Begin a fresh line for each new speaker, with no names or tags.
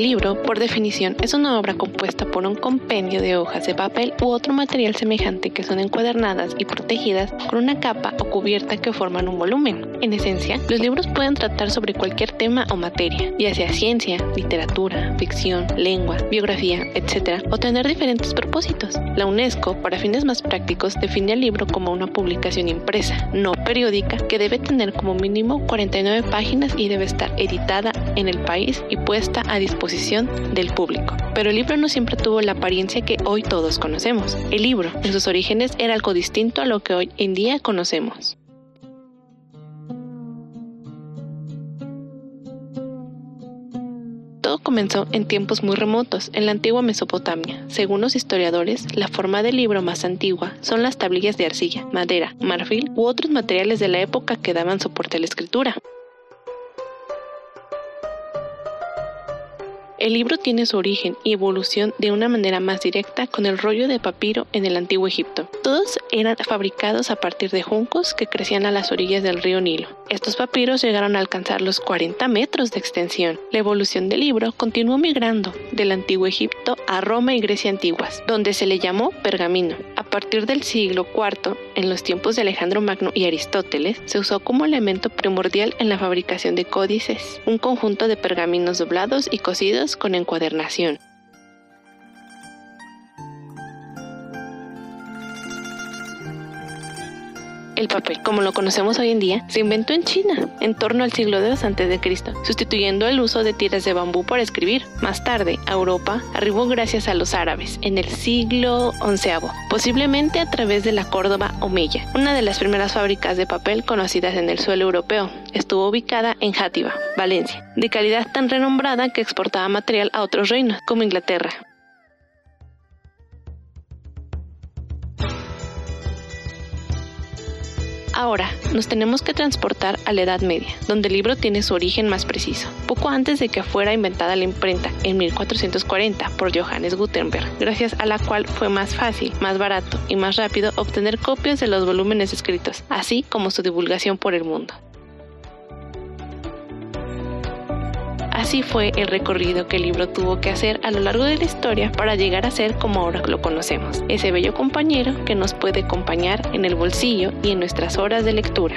libro, por definición, es una obra compuesta por un compendio de hojas de papel u otro material semejante que son encuadernadas y protegidas con una capa o cubierta que forman un volumen. En esencia, los libros pueden tratar sobre cualquier tema o materia, ya sea ciencia, literatura, ficción, lengua, biografía, etc., o tener diferentes propósitos. La UNESCO, para fines más prácticos, define el libro como una publicación impresa, no periódica, que debe tener como mínimo 49 páginas y debe estar editada en el país y puesta a disposición del público. Pero el libro no siempre tuvo la apariencia que hoy todos conocemos. El libro, en sus orígenes, era algo distinto a lo que hoy en día conocemos. Todo comenzó en tiempos muy remotos, en la antigua Mesopotamia. Según los historiadores, la forma del libro más antigua son las tablillas de arcilla, madera, marfil u otros materiales de la época que daban soporte a la escritura. El libro tiene su origen y evolución de una manera más directa con el rollo de papiro en el antiguo Egipto. Todos eran fabricados a partir de juncos que crecían a las orillas del río Nilo. Estos papiros llegaron a alcanzar los 40 metros de extensión. La evolución del libro continuó migrando del antiguo Egipto a Roma y Grecia antiguas, donde se le llamó pergamino. A partir del siglo IV, en los tiempos de Alejandro Magno y Aristóteles, se usó como elemento primordial en la fabricación de códices, un conjunto de pergaminos doblados y cosidos con encuadernación. El papel, como lo conocemos hoy en día, se inventó en China en torno al siglo II a.C., sustituyendo el uso de tiras de bambú para escribir. Más tarde, a Europa arribó gracias a los árabes en el siglo XI, posiblemente a través de la Córdoba Omeya, una de las primeras fábricas de papel conocidas en el suelo europeo. Estuvo ubicada en Játiva, Valencia, de calidad tan renombrada que exportaba material a otros reinos, como Inglaterra, Ahora, nos tenemos que transportar a la Edad Media, donde el libro tiene su origen más preciso, poco antes de que fuera inventada la imprenta, en 1440, por Johannes Gutenberg, gracias a la cual fue más fácil, más barato y más rápido obtener copias de los volúmenes escritos, así como su divulgación por el mundo. Así fue el recorrido que el libro tuvo que hacer a lo largo de la historia para llegar a ser como ahora lo conocemos, ese bello compañero que nos puede acompañar en el bolsillo y en nuestras horas de lectura.